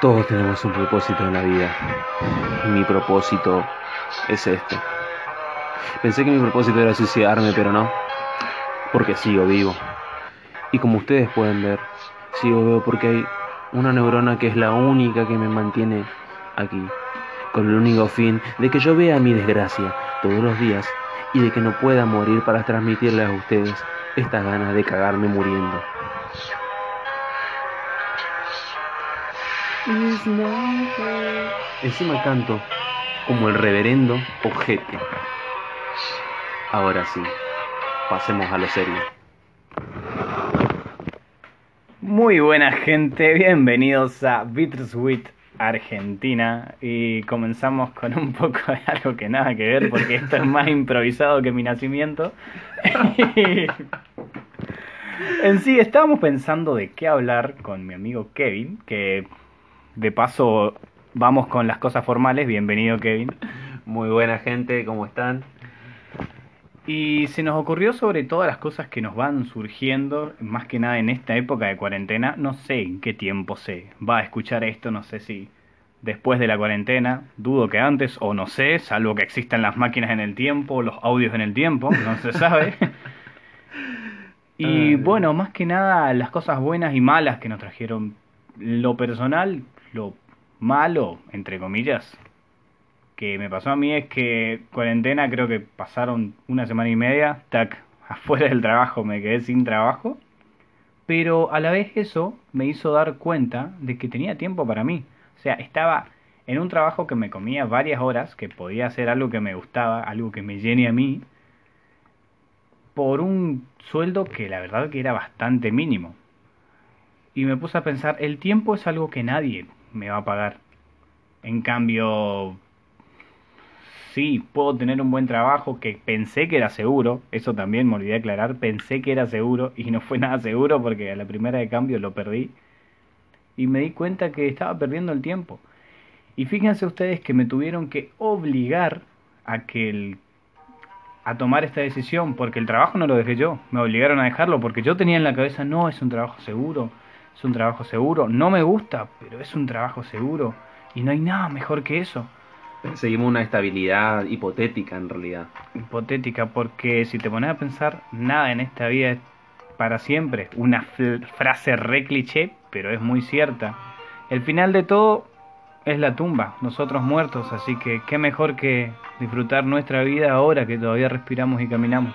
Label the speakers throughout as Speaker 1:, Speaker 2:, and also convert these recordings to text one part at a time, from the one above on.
Speaker 1: Todos tenemos un propósito en la vida. Y mi propósito es este. Pensé que mi propósito era suicidarme, pero no. Porque sigo vivo. Y como ustedes pueden ver, sigo vivo porque hay una neurona que es la única que me mantiene aquí. Con el único fin de que yo vea mi desgracia todos los días y de que no pueda morir para transmitirles a ustedes esta ganas de cagarme muriendo. Encima canto como el reverendo objeto. Ahora sí, pasemos a lo serio.
Speaker 2: Muy buena gente, bienvenidos a Bittersweet Argentina y comenzamos con un poco de algo que nada que ver porque esto es más improvisado que mi nacimiento. en sí, estábamos pensando de qué hablar con mi amigo Kevin, que de paso vamos con las cosas formales. Bienvenido Kevin.
Speaker 1: Muy buena gente, ¿cómo están?
Speaker 2: Y se nos ocurrió sobre todas las cosas que nos van surgiendo, más que nada en esta época de cuarentena. No sé en qué tiempo se va a escuchar esto, no sé si después de la cuarentena, dudo que antes, o no sé, salvo que existan las máquinas en el tiempo, los audios en el tiempo, no se sabe. y bueno, más que nada las cosas buenas y malas que nos trajeron lo personal, lo malo, entre comillas, que me pasó a mí es que cuarentena creo que pasaron una semana y media, tac, afuera del trabajo me quedé sin trabajo, pero a la vez eso me hizo dar cuenta de que tenía tiempo para mí. O sea, estaba en un trabajo que me comía varias horas, que podía hacer algo que me gustaba, algo que me llene a mí, por un sueldo que la verdad que era bastante mínimo. Y me puse a pensar, el tiempo es algo que nadie me va a pagar. En cambio, sí, puedo tener un buen trabajo que pensé que era seguro, eso también me olvidé aclarar, pensé que era seguro y no fue nada seguro porque a la primera de cambio lo perdí y me di cuenta que estaba perdiendo el tiempo. Y fíjense ustedes que me tuvieron que obligar a que el, a tomar esta decisión porque el trabajo no lo dejé yo, me obligaron a dejarlo porque yo tenía en la cabeza no es un trabajo seguro, es un trabajo seguro, no me gusta, pero es un trabajo seguro y no hay nada mejor que eso.
Speaker 1: Seguimos una estabilidad hipotética en realidad.
Speaker 2: Hipotética, porque si te pones a pensar, nada en esta vida es para siempre. Una frase re cliché, pero es muy cierta. El final de todo es la tumba, nosotros muertos, así que qué mejor que disfrutar nuestra vida ahora que todavía respiramos y caminamos.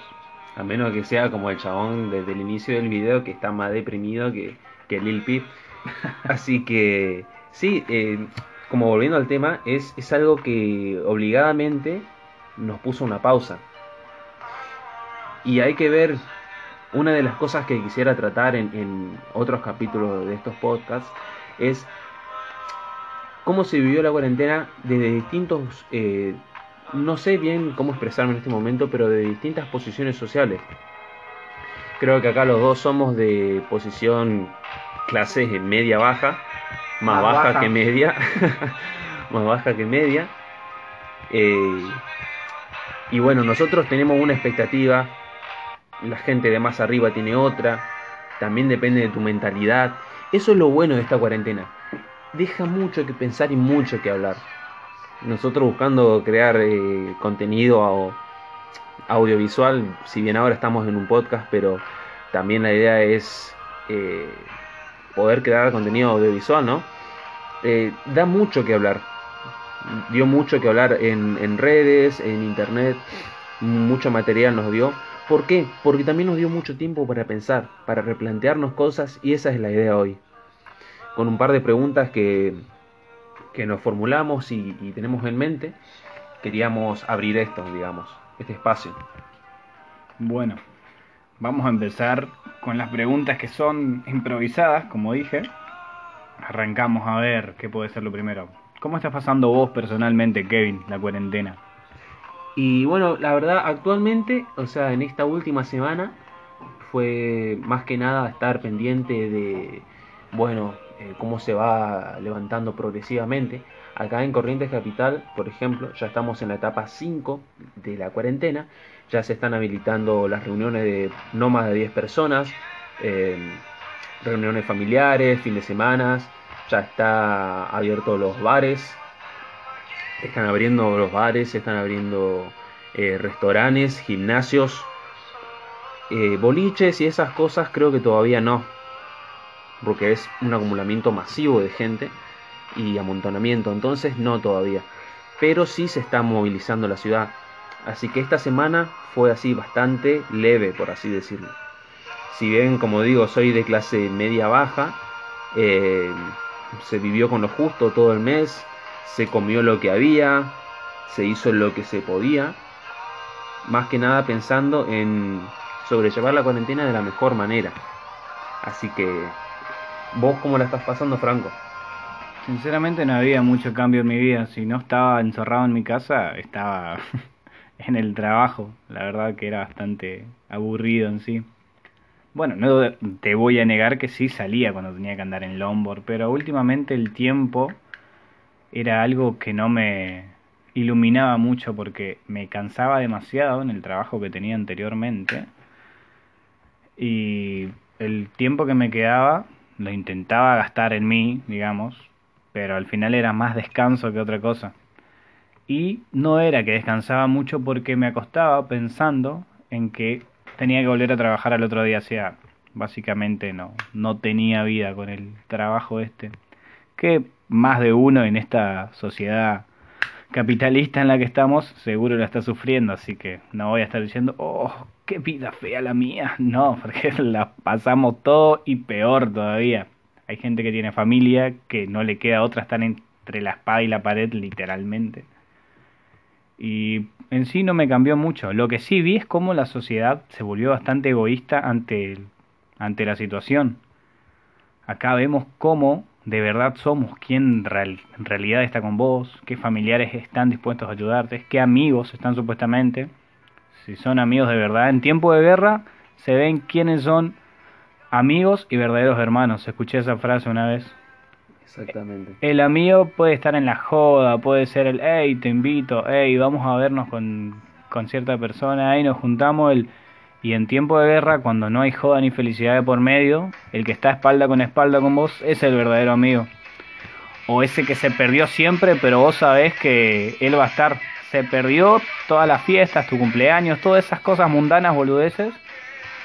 Speaker 1: A menos que sea como el chabón desde el inicio del video que está más deprimido que, que Lil Peep. Así que sí, eh, como volviendo al tema, es, es algo que obligadamente nos puso una pausa. Y hay que ver una de las cosas que quisiera tratar en, otros capítulos de estos podcasts es cómo se vivió la cuarentena desde distintos, eh, no sé bien cómo expresarme en este momento, pero de distintas posiciones sociales. Creo que acá los dos somos de posición clase media baja más, baja, que media, más baja que media. Eh, y bueno, nosotros tenemos una expectativa, la gente de más arriba tiene otra, también depende de tu mentalidad. Eso es lo bueno de esta cuarentena. Deja mucho que pensar y mucho que hablar. Nosotros buscando crear eh, contenido audiovisual, si bien ahora estamos en un podcast, pero también la idea es eh, poder crear contenido audiovisual, ¿no? Eh, da mucho que hablar. Dio mucho que hablar en, en redes, en internet, mucho material nos dio. ¿Por qué? Porque también nos dio mucho tiempo para pensar, para replantearnos cosas y esa es la idea hoy. Con un par de preguntas que, que nos formulamos y, y tenemos en mente, queríamos abrir esto, digamos, este espacio.
Speaker 2: Bueno, vamos a empezar con las preguntas que son improvisadas, como dije. Arrancamos a ver qué puede ser lo primero. ¿Cómo estás pasando vos personalmente, Kevin, la cuarentena?
Speaker 1: Y bueno, la verdad, actualmente, o sea, en esta última semana, fue más que nada estar pendiente de, bueno, eh, cómo se va levantando progresivamente. Acá en Corrientes Capital, por ejemplo, ya estamos en la etapa 5 de la cuarentena, ya se están habilitando las reuniones de no más de 10 personas, eh, reuniones familiares, fin de semana, ya está abierto los bares, están abriendo los bares, están abriendo eh, restaurantes, gimnasios, eh, boliches y esas cosas creo que todavía no, porque es un acumulamiento masivo de gente y amontonamiento, entonces no todavía, pero sí se está movilizando la ciudad, así que esta semana fue así bastante leve, por así decirlo. Si bien, como digo, soy de clase media baja, eh, se vivió con lo justo todo el mes, se comió lo que había, se hizo lo que se podía, más que nada pensando en sobrellevar la cuarentena de la mejor manera. Así que, ¿vos cómo la estás pasando, Franco?
Speaker 2: Sinceramente no había mucho cambio en mi vida. Si no estaba encerrado en mi casa, estaba en el trabajo. La verdad que era bastante aburrido en sí. Bueno, no te voy a negar que sí salía cuando tenía que andar en Lombard, pero últimamente el tiempo era algo que no me iluminaba mucho porque me cansaba demasiado en el trabajo que tenía anteriormente y el tiempo que me quedaba lo intentaba gastar en mí, digamos, pero al final era más descanso que otra cosa. Y no era que descansaba mucho porque me acostaba pensando en que tenía que volver a trabajar al otro día, o sea, básicamente no, no tenía vida con el trabajo este. Que más de uno en esta sociedad capitalista en la que estamos seguro la está sufriendo, así que no voy a estar diciendo, oh, qué vida fea la mía. No, porque la pasamos todo y peor todavía. Hay gente que tiene familia que no le queda otra, están entre la espada y la pared literalmente. Y en sí no me cambió mucho. Lo que sí vi es cómo la sociedad se volvió bastante egoísta ante, ante la situación. Acá vemos cómo de verdad somos, quién en realidad está con vos, qué familiares están dispuestos a ayudarte, qué amigos están supuestamente. Si son amigos de verdad. En tiempo de guerra se ven quiénes son amigos y verdaderos hermanos. Escuché esa frase una vez.
Speaker 1: Exactamente.
Speaker 2: El amigo puede estar en la joda, puede ser el, hey, te invito, hey, vamos a vernos con, con cierta persona, ahí nos juntamos, el, y en tiempo de guerra, cuando no hay joda ni felicidad de por medio, el que está espalda con espalda con vos es el verdadero amigo. O ese que se perdió siempre, pero vos sabés que él va a estar. Se perdió todas las fiestas, tu cumpleaños, todas esas cosas mundanas, boludeces.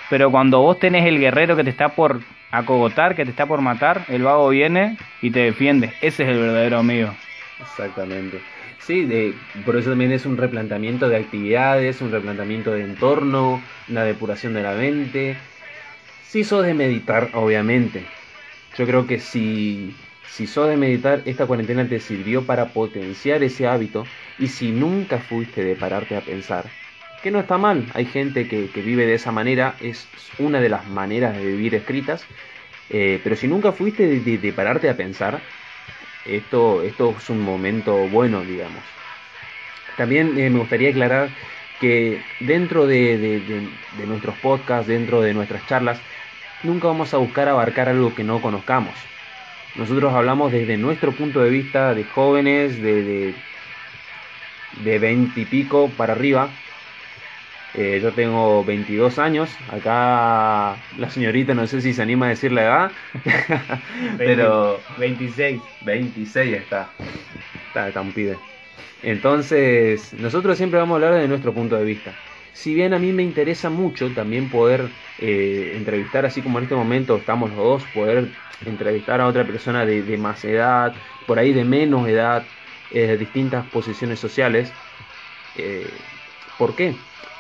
Speaker 2: Pero cuando vos tenés el guerrero que te está por acogotar, que te está por matar, el vago viene y te defiende. Ese es el verdadero amigo.
Speaker 1: Exactamente. Sí, de, por eso también es un replanteamiento de actividades, un replanteamiento de entorno, una depuración de la mente. Si sos de meditar, obviamente. Yo creo que si, si sos de meditar, esta cuarentena te sirvió para potenciar ese hábito. Y si nunca fuiste de pararte a pensar, que no está mal. Hay gente que, vive de esa manera, es una de las maneras de vivir escritas. Eh, pero si nunca fuiste de, pararte a pensar, esto, esto es un momento bueno, digamos. También eh, me gustaría aclarar que dentro de, de, nuestros podcasts, dentro de nuestras charlas, nunca vamos a buscar abarcar algo que no conozcamos. Nosotros hablamos desde nuestro punto de vista de jóvenes, de, de, 20 y pico para arriba, eh, yo tengo 22 años. Acá la señorita no sé si se anima a decir la edad. pero
Speaker 2: 26.
Speaker 1: 26 está. Está, está un pibe. Entonces, nosotros siempre vamos a hablar de nuestro punto de vista. Si bien a mí me interesa mucho también poder eh, entrevistar, así como en este momento estamos los dos, poder entrevistar a otra persona de, más edad, por ahí de menos edad, eh, de distintas posiciones sociales. ¿Por qué?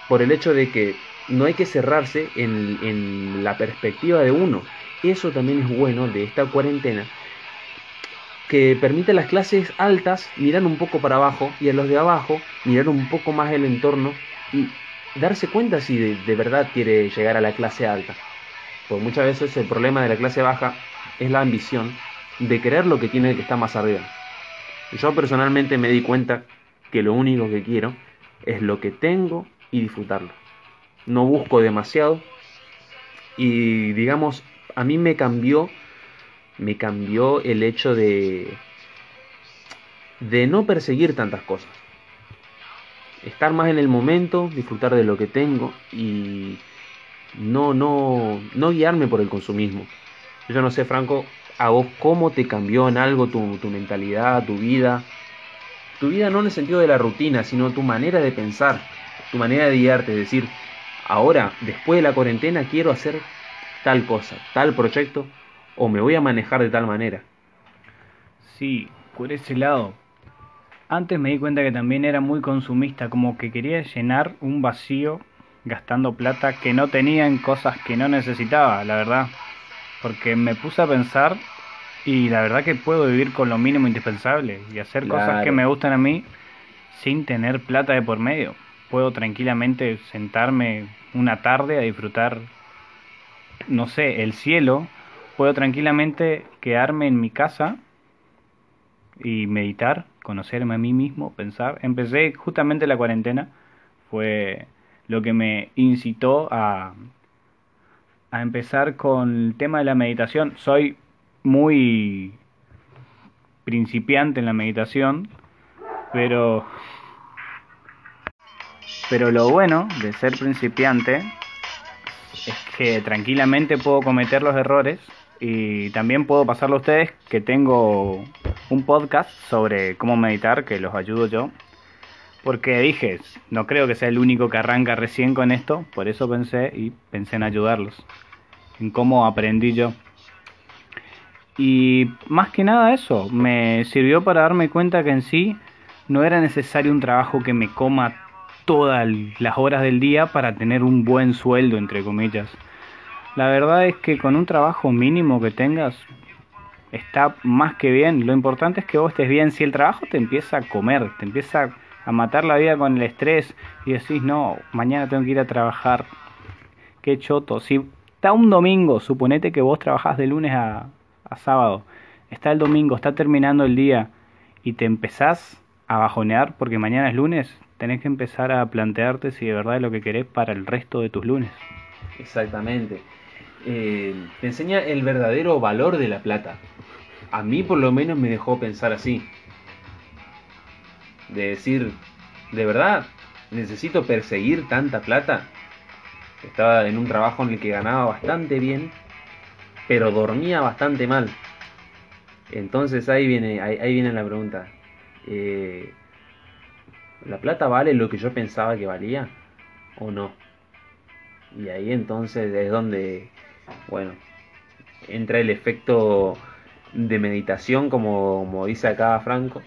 Speaker 1: Por el hecho de que no hay que cerrarse en, la perspectiva de uno. Eso también es bueno de esta cuarentena, que permite a las clases altas mirar un poco para abajo y a los de abajo mirar un poco más el entorno y darse cuenta si de, verdad quiere llegar a la clase alta. Porque muchas veces el problema de la clase baja es la ambición de querer lo que tiene que está más arriba. Yo personalmente me di cuenta que lo único que quiero es lo que tengo y disfrutarlo. No busco demasiado y digamos, a mí me cambió me cambió el hecho de de no perseguir tantas cosas. Estar más en el momento, disfrutar de lo que tengo y no no no guiarme por el consumismo. Yo no sé, Franco, a vos cómo te cambió en algo tu, tu mentalidad, tu vida. Tu vida no en el sentido de la rutina, sino tu manera de pensar, tu manera de guiarte, es decir, ahora, después de la cuarentena, quiero hacer tal cosa, tal proyecto, o me voy a manejar de tal manera.
Speaker 2: Sí, por ese lado. Antes me di cuenta que también era muy consumista, como que quería llenar un vacío gastando plata que no tenía en cosas que no necesitaba, la verdad. Porque me puse a pensar y la verdad que puedo vivir con lo mínimo indispensable y hacer cosas que me gustan a mí sin tener plata de por medio. Puedo tranquilamente sentarme una tarde a disfrutar, no sé, el cielo. Puedo tranquilamente quedarme en mi casa y meditar, conocerme a mí mismo, pensar. Empecé justamente la cuarentena, fue lo que me incitó a, a empezar con el tema de la meditación. Soy muy principiante en la meditación, pero pero lo bueno de ser principiante es que tranquilamente puedo cometer los errores y también puedo pasarlo a ustedes que tengo un podcast sobre cómo meditar que los ayudo yo. Porque dije, no creo que sea el único que arranca recién con esto, por eso pensé y pensé en ayudarlos, en cómo aprendí yo. Y más que nada eso, me sirvió para darme cuenta que en sí no era necesario un trabajo que me coma todas las horas del día para tener un buen sueldo, entre comillas. La verdad es que con un trabajo mínimo que tengas está más que bien. Lo importante es que vos estés bien. Si el trabajo te empieza a comer, te empieza a matar la vida con el estrés y decís, no, mañana tengo que ir a trabajar. Qué choto. Si está un domingo, suponete que vos trabajás de lunes a, a sábado. Está el domingo, está terminando el día y te empezás a bajonear porque mañana es lunes, tenés que empezar a plantearte si de verdad es lo que querés para el resto de tus lunes.
Speaker 1: Exactamente. Eh, te enseña el verdadero valor de la plata. A mí por lo menos me dejó pensar así. De decir, ¿de verdad necesito perseguir tanta plata? Estaba en un trabajo en el que ganaba bastante bien, pero dormía bastante mal. Entonces ahí viene, ahí, viene la pregunta. Eh, ¿La plata vale lo que yo pensaba que valía? ¿O no? Y ahí entonces es donde, bueno, entra el efecto de meditación, como, como dice acá Franco,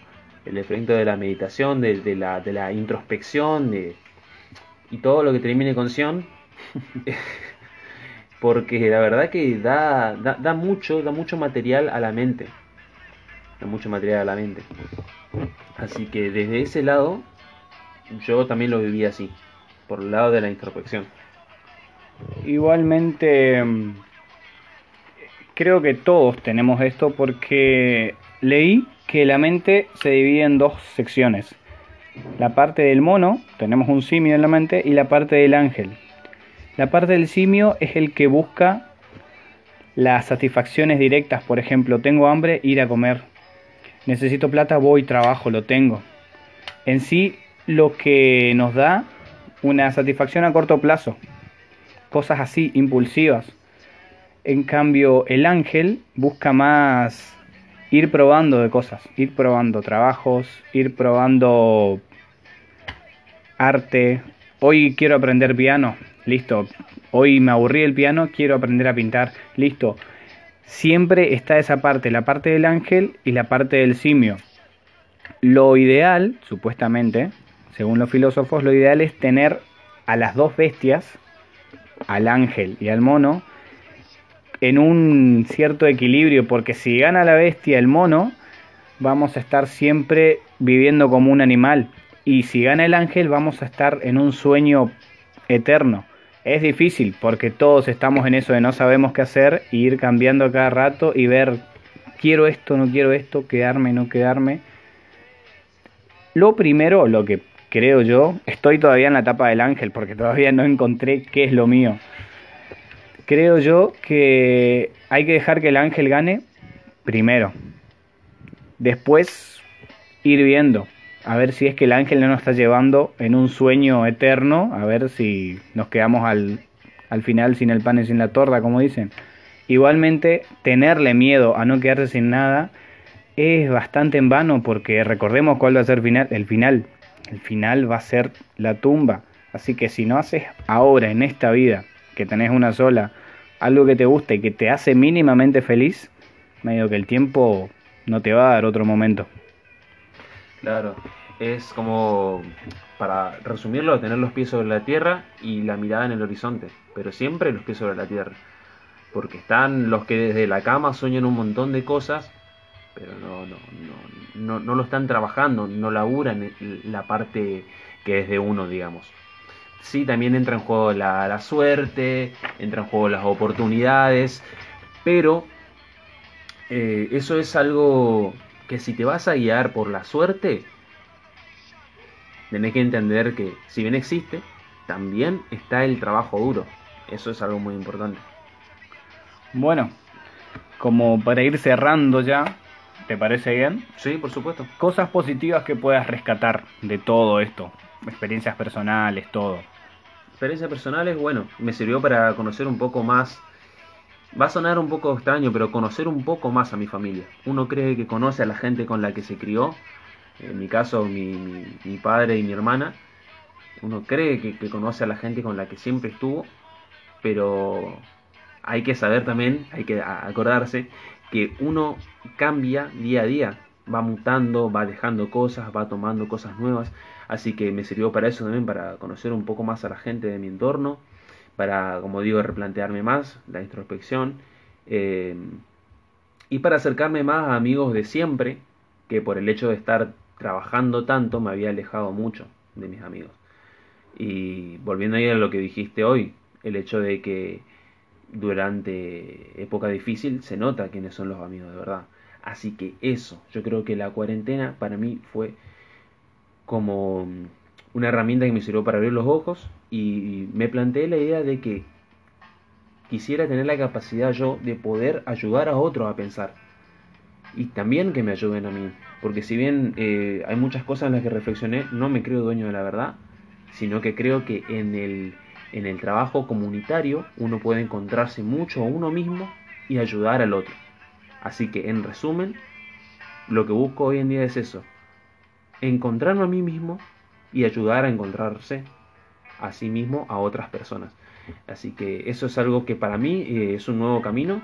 Speaker 1: el efecto de la meditación, de, de la, de la introspección, de, y todo lo que termine con Sion, porque la verdad que da, da, da mucho, da mucho material a la mente, da mucho material a la mente. Así que desde ese lado, yo también lo viví así, por el lado de la introspección.
Speaker 2: Igualmente, mm, creo que todos tenemos esto porque leí que la mente se divide en dos secciones. La parte del mono, tenemos un simio en la mente, y la parte del ángel. La parte del simio es el que busca las satisfacciones directas, por ejemplo, tengo hambre, ir a comer. Necesito plata, voy, trabajo, lo tengo. En sí, lo que nos da una satisfacción a corto plazo, cosas así, impulsivas. En cambio, el ángel busca más ir probando de cosas, ir probando trabajos, ir probando arte. Hoy quiero aprender piano, listo. Hoy me aburrí el piano, quiero aprender a pintar, listo. Siempre está esa parte, la parte del ángel y la parte del simio. Lo ideal, supuestamente, según los filósofos, lo ideal es tener a las dos bestias, al ángel y al mono, en un cierto equilibrio, porque si gana la bestia el mono, vamos a estar siempre viviendo como un animal. Y si gana el ángel, vamos a estar en un sueño eterno. Es difícil porque todos estamos en eso de no sabemos qué hacer, e ir cambiando a cada rato y ver quiero esto, no quiero esto, quedarme, no quedarme. Lo primero, lo que creo yo, estoy todavía en la etapa del ángel porque todavía no encontré qué es lo mío. Creo yo que hay que dejar que el ángel gane primero. Después ir viendo, a ver si es que el ángel no nos está llevando en un sueño eterno, a ver si nos quedamos al, al final sin el pan y sin la torta, como dicen. Igualmente, tenerle miedo a no quedarse sin nada es bastante en vano porque recordemos cuál va a ser final, el final. El final va a ser la tumba. Así que si no haces ahora, en esta vida, que tenés una sola, algo que te guste y que te hace mínimamente feliz, medio que el tiempo no te va a dar otro momento.
Speaker 1: Claro, es como, para resumirlo, tener los pies sobre la tierra y la mirada en el horizonte, pero siempre los pies sobre la tierra. Porque están los que desde la cama sueñan un montón de cosas, pero no, no, no, no, no lo están trabajando, no laburan la parte que es de uno, digamos. Sí, también entra en juego la, la suerte, entra en juego las oportunidades, pero eh, eso es algo que si te vas a guiar por la suerte, tenés que entender que si bien existe, también está el trabajo duro. Eso es algo muy importante.
Speaker 2: Bueno, como para ir cerrando ya, ¿te parece bien?
Speaker 1: Sí, por supuesto.
Speaker 2: Cosas positivas que puedas rescatar de todo esto, experiencias personales, todo.
Speaker 1: Experiencias personales, bueno, me sirvió para conocer un poco más Va a sonar un poco extraño, pero conocer un poco más a mi familia. Uno cree que conoce a la gente con la que se crió, en mi caso mi, mi, padre y mi hermana. Uno cree que, que, conoce a la gente con la que siempre estuvo, pero hay que saber también, hay que acordarse que uno cambia día a día, va mutando, va dejando cosas, va tomando cosas nuevas. Así que me sirvió para eso también, para conocer un poco más a la gente de mi entorno para, como digo, replantearme más la introspección eh, y para acercarme más a amigos de siempre, que por el hecho de estar trabajando tanto me había alejado mucho de mis amigos. Y volviendo ahí a lo que dijiste hoy, el hecho de que durante época difícil se nota quiénes son los amigos de verdad. Así que eso, yo creo que la cuarentena para mí fue como una herramienta que me sirvió para abrir los ojos y me planteé la idea de que quisiera tener la capacidad yo de poder ayudar a otros a pensar y también que me ayuden a mí porque si bien eh, hay muchas cosas en las que reflexioné no me creo dueño de la verdad sino que creo que en el, en el trabajo comunitario uno puede encontrarse mucho a uno mismo y ayudar al otro así que en resumen lo que busco hoy en día es eso encontrarme a mí mismo y ayudar a encontrarse a sí mismo a otras personas. Así que eso es algo que para mí eh, es un nuevo camino,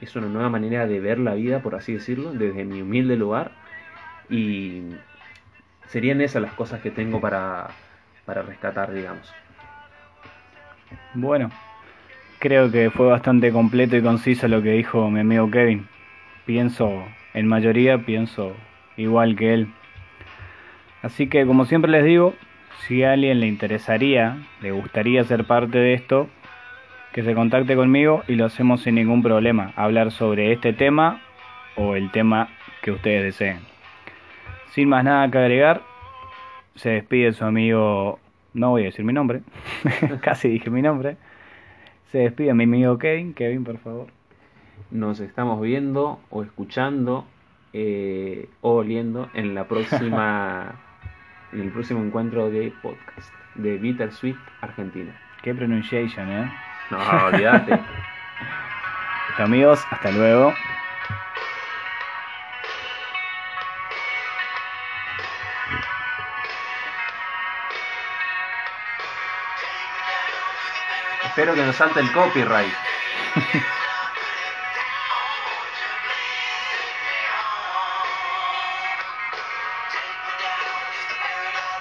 Speaker 1: es una nueva manera de ver la vida, por así decirlo, desde mi humilde lugar. Y serían esas las cosas que tengo para, para rescatar, digamos.
Speaker 2: Bueno, creo que fue bastante completo y conciso lo que dijo mi amigo Kevin. Pienso, en mayoría, pienso igual que él. Así que como siempre les digo, si a alguien le interesaría, le gustaría ser parte de esto, que se contacte conmigo y lo hacemos sin ningún problema, hablar sobre este tema o el tema que ustedes deseen. Sin más nada que agregar, se despide su amigo, no voy a decir mi nombre, casi dije mi nombre, se despide mi amigo Kevin, Kevin por favor.
Speaker 1: Nos estamos viendo o escuchando eh, o oliendo en la próxima en el próximo encuentro de podcast de Bittersweet Argentina.
Speaker 2: Qué pronunciation, ¿eh?
Speaker 1: No, olvídate.
Speaker 2: amigos, hasta luego.
Speaker 1: Espero que nos salte el copyright.